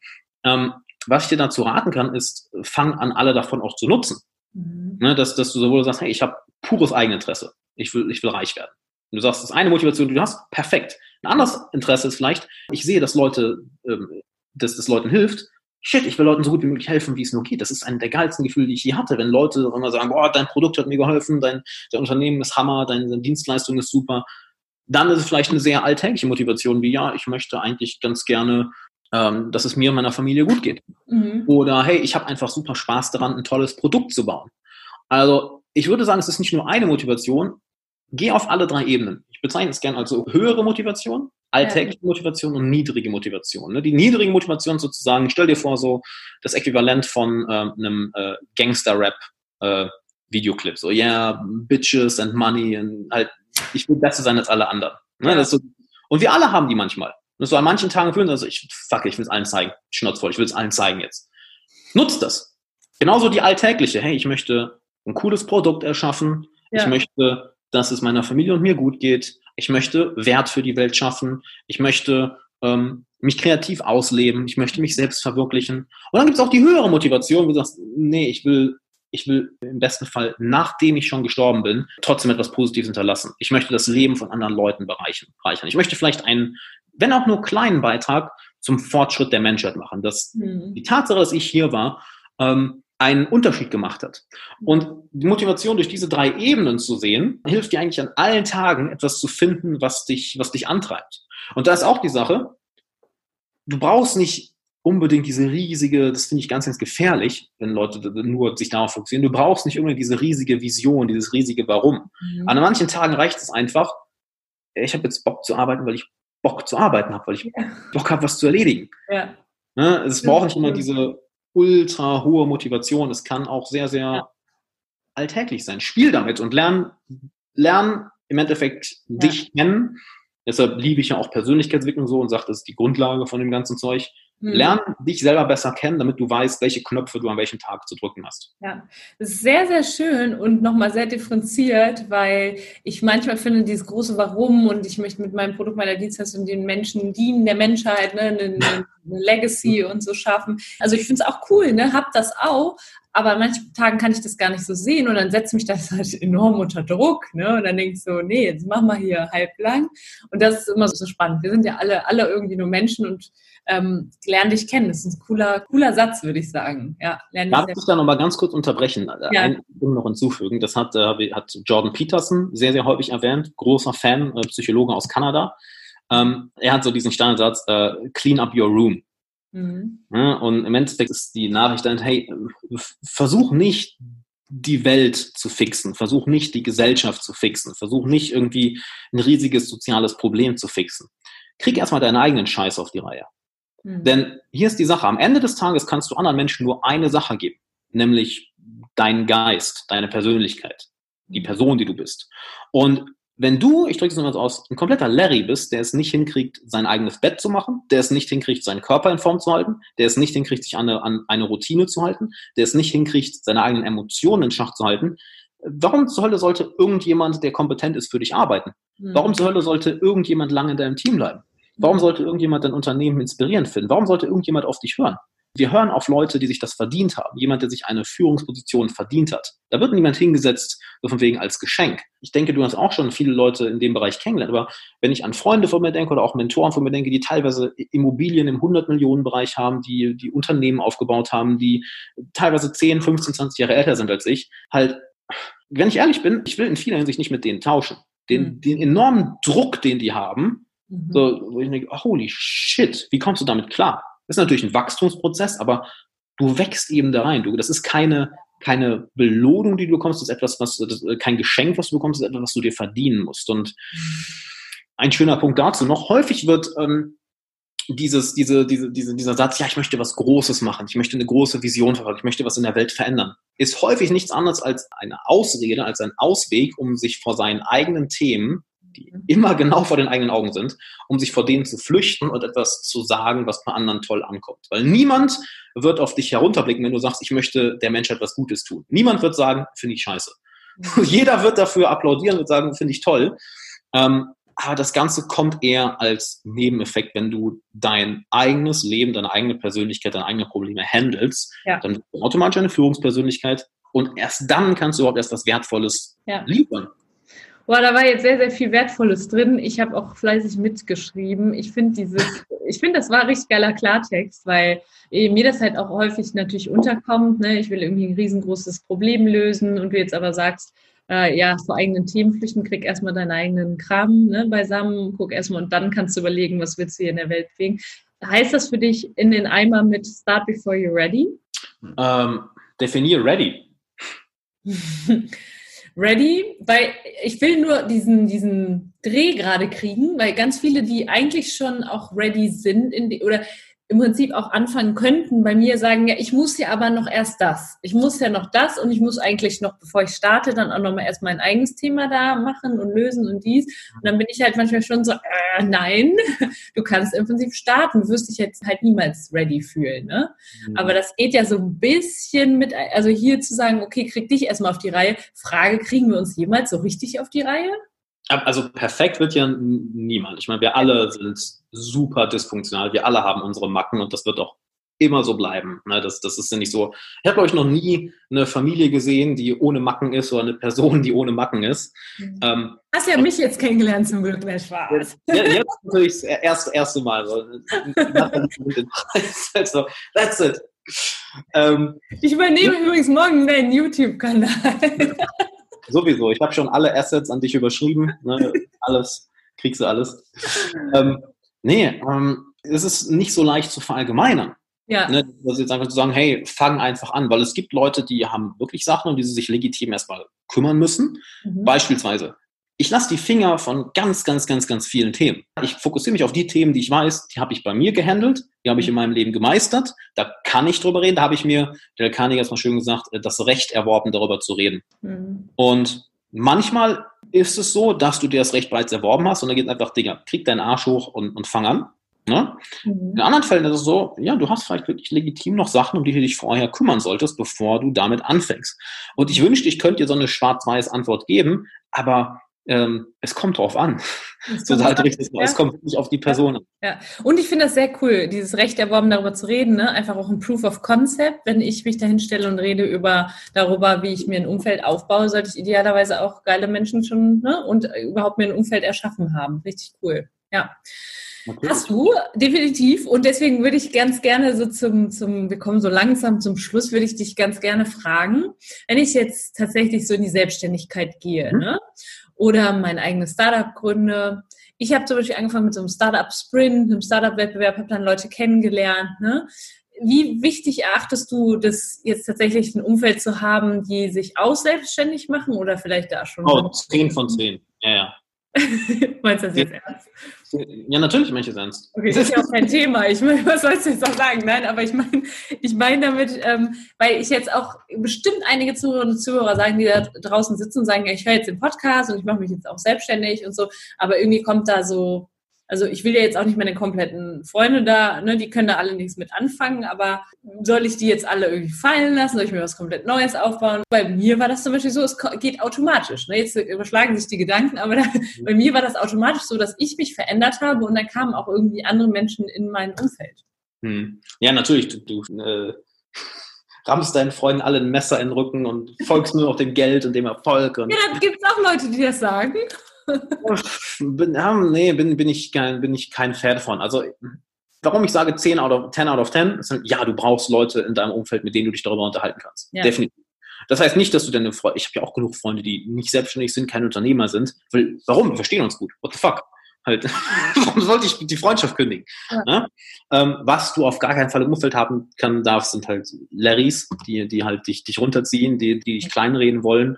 ähm, was ich dir dazu raten kann, ist, fang an, alle davon auch zu nutzen. Mhm. Ne, dass, dass du sowohl sagst, hey, ich habe pures Eigeninteresse. Ich will, ich will reich werden. Und du sagst, das ist eine Motivation, die du hast, perfekt. Ein anderes Interesse ist vielleicht, ich sehe, dass Leute, ähm, dass das Leuten hilft. Shit, ich will Leuten so gut wie möglich helfen, wie es nur geht. Das ist ein der geilsten Gefühle, die ich je hatte, wenn Leute immer sagen, boah, dein Produkt hat mir geholfen, dein, dein Unternehmen ist Hammer, deine, deine Dienstleistung ist super. Dann ist es vielleicht eine sehr alltägliche Motivation, wie ja, ich möchte eigentlich ganz gerne ähm, dass es mir und meiner Familie gut geht. Mhm. Oder hey, ich habe einfach super Spaß daran, ein tolles Produkt zu bauen. Also ich würde sagen, es ist nicht nur eine Motivation, Geh auf alle drei Ebenen. Ich bezeichne es gerne als so höhere Motivation, alltägliche Motivation und niedrige Motivation. Ne? Die niedrige Motivation sozusagen, stell dir vor, so das Äquivalent von äh, einem äh, Gangster-Rap äh, Videoclip. So, yeah, Bitches and Money und halt, ich will besser sein als alle anderen. Ne? So, und wir alle haben die manchmal. Und so an manchen Tagen fühlen wir also ich, fuck, ich will es allen zeigen. Schnauzvoll, ich will es allen zeigen jetzt. Nutzt das. Genauso die alltägliche. Hey, ich möchte ein cooles Produkt erschaffen. Ja. Ich möchte dass es meiner Familie und mir gut geht. Ich möchte Wert für die Welt schaffen. Ich möchte ähm, mich kreativ ausleben. Ich möchte mich selbst verwirklichen. Und dann gibt es auch die höhere Motivation, wo du sagst, nee, ich will, ich will im besten Fall, nachdem ich schon gestorben bin, trotzdem etwas Positives hinterlassen. Ich möchte das Leben von anderen Leuten bereichern. Ich möchte vielleicht einen, wenn auch nur kleinen Beitrag zum Fortschritt der Menschheit machen. Dass mhm. die Tatsache, dass ich hier war, ähm, einen Unterschied gemacht hat. Und die Motivation durch diese drei Ebenen zu sehen, hilft dir eigentlich an allen Tagen etwas zu finden, was dich, was dich antreibt. Und da ist auch die Sache, du brauchst nicht unbedingt diese riesige, das finde ich ganz, ganz gefährlich, wenn Leute nur sich darauf fokussieren. Du brauchst nicht unbedingt diese riesige Vision, dieses riesige Warum. Mhm. An manchen Tagen reicht es einfach, ich habe jetzt Bock zu arbeiten, weil ich Bock zu arbeiten habe, weil ich ja. Bock habe, was zu erledigen. Ja. Ne? Es braucht nicht immer diese ultra hohe Motivation. Es kann auch sehr, sehr ja. alltäglich sein. Spiel damit und lern, lern im Endeffekt ja. dich kennen. Deshalb liebe ich ja auch Persönlichkeitsentwicklung so und sage, das ist die Grundlage von dem ganzen Zeug. Mhm. Lern dich selber besser kennen, damit du weißt, welche Knöpfe du an welchem Tag zu drücken hast. Ja, das ist sehr, sehr schön und nochmal sehr differenziert, weil ich manchmal finde, dieses große Warum und ich möchte mit meinem Produkt, meiner Dienstleistung den Menschen dienen, der Menschheit, ne, eine, eine Legacy und so schaffen. Also ich finde es auch cool, ne, hab das auch, aber an manchen Tagen kann ich das gar nicht so sehen und dann setzt mich das [laughs] halt enorm unter Druck. Ne? Und dann denke ich so, nee, jetzt machen wir hier halblang. Und das ist immer so spannend. Wir sind ja alle, alle irgendwie nur Menschen und ähm, lern dich kennen. Das ist ein cooler, cooler Satz, würde ich sagen. Ja, lern Darf ich da nochmal ganz kurz unterbrechen? Äh, ja. Ein noch hinzufügen. Das hat, äh, hat Jordan Peterson sehr, sehr häufig erwähnt. Großer Fan, äh, Psychologe aus Kanada. Ähm, er hat so diesen Standardsatz, äh, clean up your room. Mhm. Ja, und im Endeffekt ist die Nachricht dann, hey, versuch nicht die Welt zu fixen, versuch nicht die Gesellschaft zu fixen, versuch nicht irgendwie ein riesiges soziales Problem zu fixen. Krieg erstmal deinen eigenen Scheiß auf die Reihe. Mhm. Denn hier ist die Sache, am Ende des Tages kannst du anderen Menschen nur eine Sache geben, nämlich deinen Geist, deine Persönlichkeit, die Person, die du bist. Und wenn du, ich drücke es mal so aus, ein kompletter Larry bist, der es nicht hinkriegt, sein eigenes Bett zu machen, der es nicht hinkriegt, seinen Körper in Form zu halten, der es nicht hinkriegt, sich an eine, an eine Routine zu halten, der es nicht hinkriegt, seine eigenen Emotionen in Schach zu halten, warum zur Hölle sollte irgendjemand, der kompetent ist, für dich arbeiten? Mhm. Warum zur Hölle sollte irgendjemand lange in deinem Team bleiben? Warum sollte irgendjemand dein Unternehmen inspirierend finden? Warum sollte irgendjemand auf dich hören? Wir hören auf Leute, die sich das verdient haben. Jemand, der sich eine Führungsposition verdient hat. Da wird niemand hingesetzt, so von wegen als Geschenk. Ich denke, du hast auch schon viele Leute in dem Bereich kennengelernt, aber wenn ich an Freunde von mir denke oder auch Mentoren von mir denke, die teilweise Immobilien im 100-Millionen-Bereich haben, die, die Unternehmen aufgebaut haben, die teilweise 10, 15, 20 Jahre älter sind als ich, halt, wenn ich ehrlich bin, ich will in vieler Hinsicht nicht mit denen tauschen. Den, mhm. den enormen Druck, den die haben, mhm. so, wo ich denke, holy shit, wie kommst du damit klar? Das ist natürlich ein Wachstumsprozess, aber du wächst eben da rein. Du, das ist keine, keine Belohnung, die du bekommst, das ist etwas, was, das ist kein Geschenk, was du bekommst, das ist etwas, was du dir verdienen musst. Und ein schöner Punkt dazu noch, häufig wird ähm, dieses, diese, diese, diese, dieser Satz, ja, ich möchte was Großes machen, ich möchte eine große Vision verfolgen, ich möchte was in der Welt verändern, ist häufig nichts anderes als eine Ausrede, als ein Ausweg, um sich vor seinen eigenen Themen die immer genau vor den eigenen Augen sind, um sich vor denen zu flüchten und etwas zu sagen, was bei anderen toll ankommt. Weil niemand wird auf dich herunterblicken, wenn du sagst, ich möchte der Menschheit was Gutes tun. Niemand wird sagen, finde ich scheiße. Mhm. [laughs] Jeder wird dafür applaudieren und sagen, finde ich toll. Ähm, aber das Ganze kommt eher als Nebeneffekt, wenn du dein eigenes Leben, deine eigene Persönlichkeit, deine eigenen Probleme handelst, ja. dann bist du automatisch eine Führungspersönlichkeit und erst dann kannst du überhaupt erst was Wertvolles ja. liefern. Boah, da war jetzt sehr, sehr viel Wertvolles drin. Ich habe auch fleißig mitgeschrieben. Ich finde dieses, ich finde, das war richtig geiler Klartext, weil mir das halt auch häufig natürlich unterkommt. Ne? Ich will irgendwie ein riesengroßes Problem lösen und du jetzt aber sagst, äh, ja, vor eigenen Themen flüchten, krieg erstmal deinen eigenen Kram ne, beisammen, guck erstmal und dann kannst du überlegen, was willst du hier in der Welt bewegen. Heißt das für dich in den Eimer mit Start before you're ready? Ähm, definiere ready. [laughs] ready, weil ich will nur diesen, diesen Dreh gerade kriegen, weil ganz viele, die eigentlich schon auch ready sind in die, oder im Prinzip auch anfangen könnten, bei mir sagen, ja, ich muss ja aber noch erst das. Ich muss ja noch das und ich muss eigentlich noch, bevor ich starte, dann auch nochmal erst mein eigenes Thema da machen und lösen und dies. Und dann bin ich halt manchmal schon so, äh, nein, [laughs] du kannst im Prinzip starten, du wirst dich jetzt halt niemals ready fühlen. Ne? Mhm. Aber das geht ja so ein bisschen mit, also hier zu sagen, okay, krieg dich erstmal auf die Reihe. Frage, kriegen wir uns jemals so richtig auf die Reihe? Also perfekt wird ja niemand. Ich meine, wir alle sind super dysfunktional. Wir alle haben unsere Macken und das wird auch immer so bleiben. Ne? Das, das ist ja nicht so. Ich habe, euch noch nie eine Familie gesehen, die ohne Macken ist oder eine Person, die ohne Macken ist. Mhm. Ähm, Hast ja mich jetzt kennengelernt zum Glück, der Spaß. Ja, jetzt natürlich das erste, erste Mal. [laughs] also, that's it. Ähm, ich übernehme übrigens morgen deinen YouTube-Kanal. [laughs] Sowieso. Ich habe schon alle Assets an dich überschrieben. Ne? Alles, kriegst du alles. Ähm, nee, ähm, es ist nicht so leicht zu verallgemeinern. Ja. Ne, das jetzt einfach zu sagen, hey, fang einfach an, weil es gibt Leute, die haben wirklich Sachen, um die sie sich legitim erstmal kümmern müssen. Mhm. Beispielsweise ich lasse die Finger von ganz, ganz, ganz, ganz vielen Themen. Ich fokussiere mich auf die Themen, die ich weiß, die habe ich bei mir gehandelt, die habe ich in meinem Leben gemeistert. Da kann ich drüber reden. Da habe ich mir, der Kanig hat mal schön gesagt, äh, das Recht erworben, darüber zu reden. Mhm. Und manchmal ist es so, dass du dir das Recht bereits erworben hast und dann geht einfach, Digga, krieg deinen Arsch hoch und, und fang an. Ne? Mhm. In anderen Fällen ist es so, ja, du hast vielleicht wirklich legitim noch Sachen, um die du dich vorher kümmern solltest, bevor du damit anfängst. Und ich wünschte, ich könnte dir so eine schwarz-weiß Antwort geben, aber ähm, es kommt drauf an. So halt richtig, ja. Es kommt nicht auf die Person an. Ja. Und ich finde das sehr cool, dieses Recht erworben, darüber zu reden. Ne? Einfach auch ein Proof of Concept. Wenn ich mich dahin stelle und rede über darüber, wie ich mir ein Umfeld aufbaue, sollte ich idealerweise auch geile Menschen schon ne? und überhaupt mir ein Umfeld erschaffen haben. Richtig cool. Ja. Okay. Hast du, definitiv. Und deswegen würde ich ganz gerne so zum, zum, wir kommen so langsam zum Schluss, würde ich dich ganz gerne fragen, wenn ich jetzt tatsächlich so in die Selbstständigkeit gehe, mhm. ne? Oder mein eigenes Startup gründe. Ich habe zum Beispiel angefangen mit so einem Startup-Sprint, einem Startup-Wettbewerb, habe dann Leute kennengelernt. Ne? Wie wichtig erachtest du, das jetzt tatsächlich ein Umfeld zu haben, die sich auch selbstständig machen oder vielleicht da schon? Oh, 10 von 10. Ja, ja. [laughs] Meinst du das jetzt ernst? Ja, natürlich meine ich es. Okay, das ist ja auch kein Thema. Ich meine, was sollst du jetzt auch sagen? Nein, aber ich meine ich mein damit, ähm, weil ich jetzt auch bestimmt einige Zuhörerinnen und Zuhörer sagen, die da draußen sitzen und sagen, ich höre jetzt den Podcast und ich mache mich jetzt auch selbstständig und so, aber irgendwie kommt da so also ich will ja jetzt auch nicht meine kompletten Freunde da, ne, die können da alle nichts mit anfangen, aber soll ich die jetzt alle irgendwie fallen lassen? Soll ich mir was komplett Neues aufbauen? Bei mir war das zum Beispiel so, es geht automatisch. Ne? Jetzt überschlagen sich die Gedanken, aber da, bei mir war das automatisch so, dass ich mich verändert habe und dann kamen auch irgendwie andere Menschen in mein Umfeld. Hm. Ja, natürlich. Du, du äh, rammst deinen Freunden alle ein Messer in den Rücken und folgst nur noch dem Geld und dem Erfolg. Und ja, gibt es auch Leute, die das sagen. Bin, ja, nee, bin, bin, ich kein, bin ich kein Fan davon. Also, warum ich sage 10 out of 10 out of 10, ist, ja, du brauchst Leute in deinem Umfeld, mit denen du dich darüber unterhalten kannst. Ja. Definitiv. Das heißt nicht, dass du deine Freunde, ich habe ja auch genug Freunde, die nicht selbstständig sind, keine Unternehmer sind. Weil, warum? Wir verstehen uns gut. What the fuck? Halt, [laughs] warum sollte ich die Freundschaft kündigen? Ja. Ne? Ähm, was du auf gar keinen Fall im Umfeld haben kann, darfst, sind halt Larrys, die, die halt dich, dich runterziehen, die, die dich kleinreden wollen,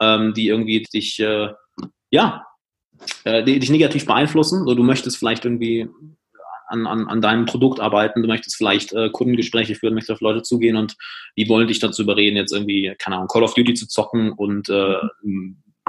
ähm, die irgendwie dich, äh, ja, äh, dich negativ beeinflussen. So, du möchtest vielleicht irgendwie an, an, an deinem Produkt arbeiten, du möchtest vielleicht äh, Kundengespräche führen, möchtest auf Leute zugehen und die wollen dich dazu überreden, jetzt irgendwie, keine Ahnung, Call of Duty zu zocken und äh,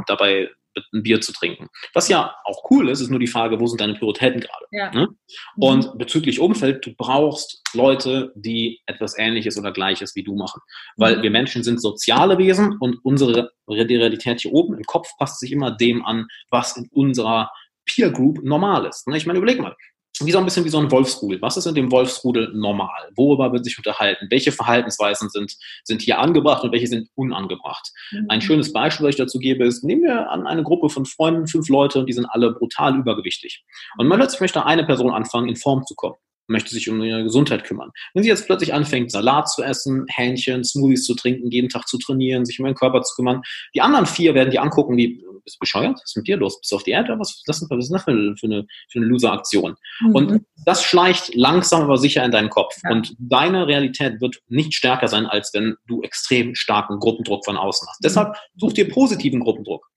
dabei ein Bier zu trinken. Was ja auch cool ist, ist nur die Frage, wo sind deine Prioritäten gerade? Ja. Ne? Mhm. Und bezüglich Umfeld, du brauchst Leute, die etwas Ähnliches oder Gleiches wie du machen. Weil mhm. wir Menschen sind soziale Wesen und unsere Realität hier oben im Kopf passt sich immer dem an, was in unserer Peer Group normal ist. Ne? Ich meine, überleg mal, wie so ein bisschen wie so ein Wolfsrudel. Was ist in dem Wolfsrudel normal? Worüber wird sich unterhalten? Welche Verhaltensweisen sind, sind hier angebracht und welche sind unangebracht? Mhm. Ein schönes Beispiel, das ich dazu gebe, ist, nehmen wir an eine Gruppe von Freunden, fünf Leute, und die sind alle brutal übergewichtig. Und man plötzlich möchte eine Person anfangen, in Form zu kommen möchte sich um ihre Gesundheit kümmern. Wenn sie jetzt plötzlich anfängt, Salat zu essen, Hähnchen, Smoothies zu trinken, jeden Tag zu trainieren, sich um ihren Körper zu kümmern, die anderen vier werden die angucken, wie, bist du bescheuert? Was ist mit dir los? Bist du auf die Erde? Was, was, was ist das für eine, für eine, eine Loser-Aktion? Mhm. Und das schleicht langsam aber sicher in deinen Kopf. Ja. Und deine Realität wird nicht stärker sein, als wenn du extrem starken Gruppendruck von außen hast. Mhm. Deshalb such dir positiven Gruppendruck.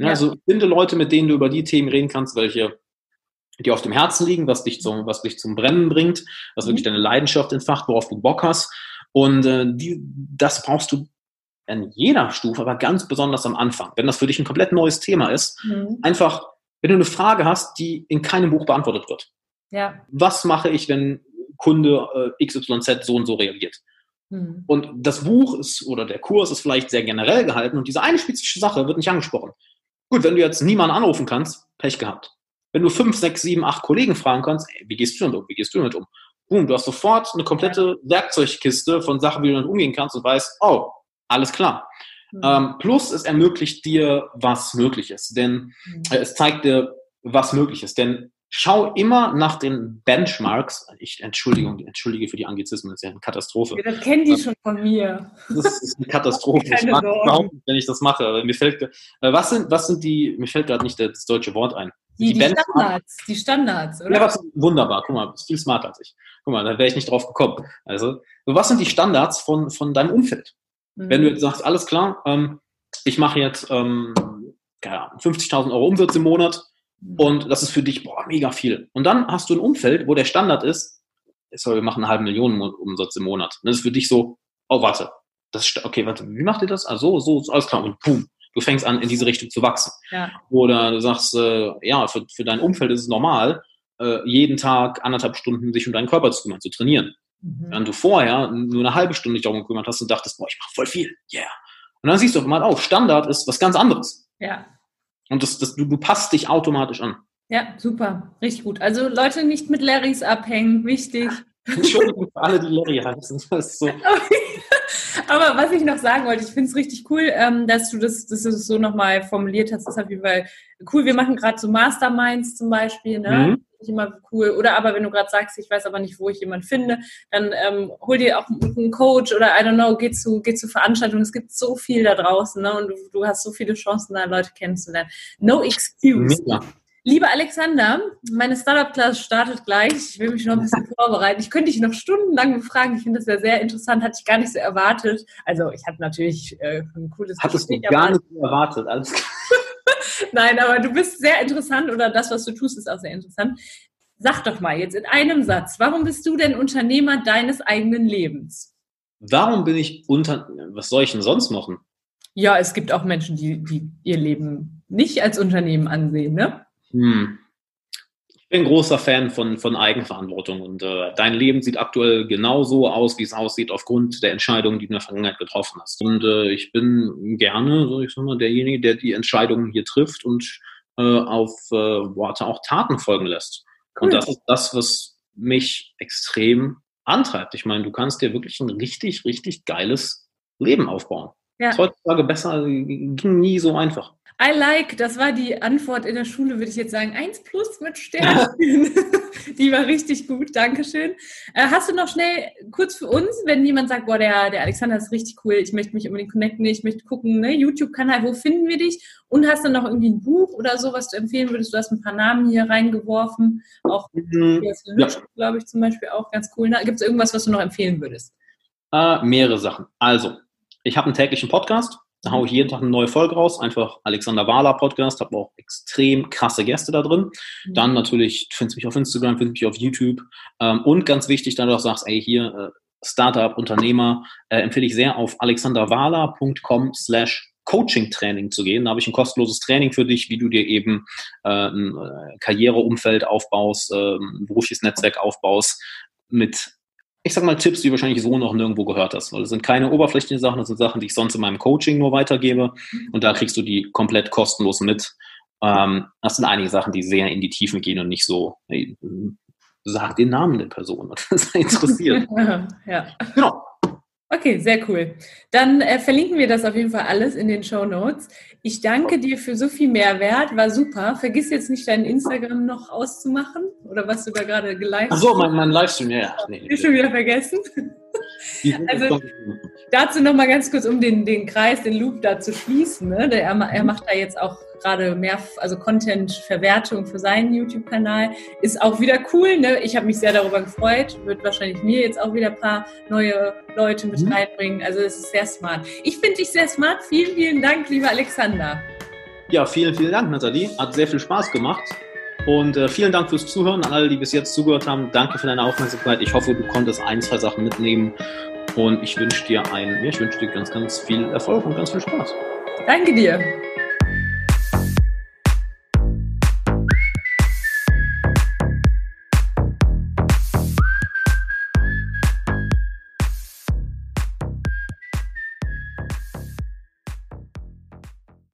Ja, also finde Leute, mit denen du über die Themen reden kannst, welche die auf dem Herzen liegen, was dich zum, was dich zum Brennen bringt, was wirklich mhm. deine Leidenschaft entfacht, worauf du Bock hast. Und äh, die, das brauchst du an jeder Stufe, aber ganz besonders am Anfang. Wenn das für dich ein komplett neues Thema ist, mhm. einfach, wenn du eine Frage hast, die in keinem Buch beantwortet wird. Ja. Was mache ich, wenn Kunde äh, XYZ so und so reagiert? Mhm. Und das Buch ist oder der Kurs ist vielleicht sehr generell gehalten und diese eine spezifische Sache wird nicht angesprochen. Gut, wenn du jetzt niemanden anrufen kannst, Pech gehabt. Wenn du fünf, sechs, sieben, acht Kollegen fragen kannst, ey, wie gehst du damit um? Wie gehst du damit um? Boom, du hast sofort eine komplette Werkzeugkiste von Sachen, wie du damit umgehen kannst und weißt, oh, alles klar. Mhm. Ähm, plus es ermöglicht dir, was möglich ist. Denn mhm. äh, es zeigt dir, was möglich ist. Denn schau immer nach den Benchmarks. Ich Entschuldigung, entschuldige für die Anglizismen, das ist ja eine Katastrophe. Ja, das kennen die ähm, schon von mir. Das ist eine [laughs] Katastrophe. ich mag überhaupt nicht, wenn ich das mache. Mir fällt, äh, was sind, was sind die, mir fällt gerade nicht das deutsche Wort ein. Die, die, die Standards, die Standards, oder? Ja, was, wunderbar. Guck mal, bist viel smarter als ich. Guck mal, da wäre ich nicht drauf gekommen. Also, was sind die Standards von, von deinem Umfeld? Mhm. Wenn du jetzt sagst, alles klar, ähm, ich mache jetzt ähm, 50.000 Euro Umsatz im Monat. Und das ist für dich boah, mega viel. Und dann hast du ein Umfeld, wo der Standard ist, sorry, wir machen eine halbe Million Umsatz im Monat. Und das ist für dich so, oh, warte, das ist, okay, warte, wie macht ihr das? Ah, so, so, alles klar. Und boom, du fängst an, in diese Richtung zu wachsen. Ja. Oder du sagst, äh, ja, für, für dein Umfeld ist es normal, äh, jeden Tag anderthalb Stunden sich um deinen Körper zu kümmern, zu trainieren. Mhm. Während du vorher nur eine halbe Stunde dich darum gekümmert hast und dachtest, boah, ich mache voll viel, yeah. Und dann siehst du mal, oh, Standard ist was ganz anderes. Ja. Und das, das, du, du passt dich automatisch an. Ja, super, richtig gut. Also Leute nicht mit Larrys abhängen, wichtig. Entschuldigung für alle, die Larry heißen. So. [laughs] Aber was ich noch sagen wollte, ich finde es richtig cool, ähm, dass du das, das so nochmal formuliert hast. Das ist auf jeden Fall cool. Wir machen gerade so Masterminds zum Beispiel, ne? Mhm. Ich immer cool. Oder aber wenn du gerade sagst, ich weiß aber nicht, wo ich jemanden finde, dann ähm, hol dir auch einen Coach oder I don't know, geh zu, geh zu Veranstaltungen. Es gibt so viel da draußen, ne? Und du, du hast so viele Chancen, da Leute kennenzulernen. No excuse. Ja. Lieber Alexander, meine Startup-Class startet gleich. Ich will mich noch ein bisschen [laughs] vorbereiten. Ich könnte dich noch stundenlang befragen. Ich finde das ja sehr interessant. Hatte ich gar nicht so erwartet. Also ich hatte natürlich äh, ein cooles Hattest Gespräch, du gar nicht so erwartet. Alles Nein, aber du bist sehr interessant oder das, was du tust, ist auch sehr interessant. Sag doch mal jetzt in einem Satz, warum bist du denn Unternehmer deines eigenen Lebens? Warum bin ich unter... Was soll ich denn sonst machen? Ja, es gibt auch Menschen, die, die ihr Leben nicht als Unternehmen ansehen, ne? Hm. Ich bin großer Fan von, von Eigenverantwortung und äh, dein Leben sieht aktuell genau so aus, wie es aussieht, aufgrund der Entscheidungen, die du in der Vergangenheit getroffen hast. Und äh, ich bin gerne, so ich sag mal, derjenige, der die Entscheidungen hier trifft und äh, auf äh, Worte auch Taten folgen lässt. Cool. Und das ist das, was mich extrem antreibt. Ich meine, du kannst dir wirklich ein richtig, richtig geiles Leben aufbauen. Ja. Ist heutzutage besser, ging nie so einfach. I like, das war die Antwort in der Schule, würde ich jetzt sagen. Eins plus mit Sternchen. [laughs] die war richtig gut, Dankeschön. Äh, hast du noch schnell kurz für uns, wenn jemand sagt, boah, der, der Alexander ist richtig cool, ich möchte mich unbedingt connecten, ich möchte gucken, ne, YouTube-Kanal, wo finden wir dich? Und hast du noch irgendwie ein Buch oder so, was du empfehlen würdest? Du hast ein paar Namen hier reingeworfen, auch mhm. ja. glaube ich, zum Beispiel auch ganz cool. Gibt es irgendwas, was du noch empfehlen würdest? Äh, mehrere Sachen. Also, ich habe einen täglichen Podcast da haue ich jeden Tag eine neue Folge raus. Einfach Alexander Wahler Podcast, habe auch extrem krasse Gäste da drin. Mhm. Dann natürlich, findest mich auf Instagram, findest mich auf YouTube. Ähm, und ganz wichtig, da du auch sagst, ey, hier, äh, Startup, Unternehmer, äh, empfehle ich sehr auf alexanderwahler.com slash Coaching-Training zu gehen. Da habe ich ein kostenloses Training für dich, wie du dir eben äh, ein Karriereumfeld aufbaust, äh, ein berufliches Netzwerk aufbaust mit ich sag mal, Tipps, die wahrscheinlich so noch nirgendwo gehört hast. Weil das sind keine oberflächlichen Sachen, das sind Sachen, die ich sonst in meinem Coaching nur weitergebe. Und da kriegst du die komplett kostenlos mit. Ähm, das sind einige Sachen, die sehr in die Tiefen gehen und nicht so, hey, sag den Namen der Person, [laughs] das interessiert. [laughs] ja. Genau. Okay, sehr cool. Dann äh, verlinken wir das auf jeden Fall alles in den Show Notes. Ich danke dir für so viel Mehrwert, war super. Vergiss jetzt nicht dein Instagram noch auszumachen oder was du da gerade geliked hast. Ach so, mein, mein Livestream, ja. Nee, nee, schon wieder vergessen. [laughs] Also dazu noch mal ganz kurz, um den, den Kreis, den Loop da zu schließen. Ne? Der, er macht da jetzt auch gerade mehr, also Content-Verwertung für seinen YouTube-Kanal. Ist auch wieder cool. Ne? Ich habe mich sehr darüber gefreut. Wird wahrscheinlich mir jetzt auch wieder ein paar neue Leute mit mhm. reinbringen. Also es ist sehr smart. Ich finde dich sehr smart. Vielen, vielen Dank, lieber Alexander. Ja, vielen, vielen Dank, Nathalie. Hat sehr viel Spaß gemacht. Und äh, vielen Dank fürs Zuhören an alle, die bis jetzt zugehört haben. Danke für deine Aufmerksamkeit. Ich hoffe, du konntest ein, zwei Sachen mitnehmen. Und ich wünsche dir ein, ich wünsche dir ganz, ganz viel Erfolg und ganz viel Spaß. Danke dir.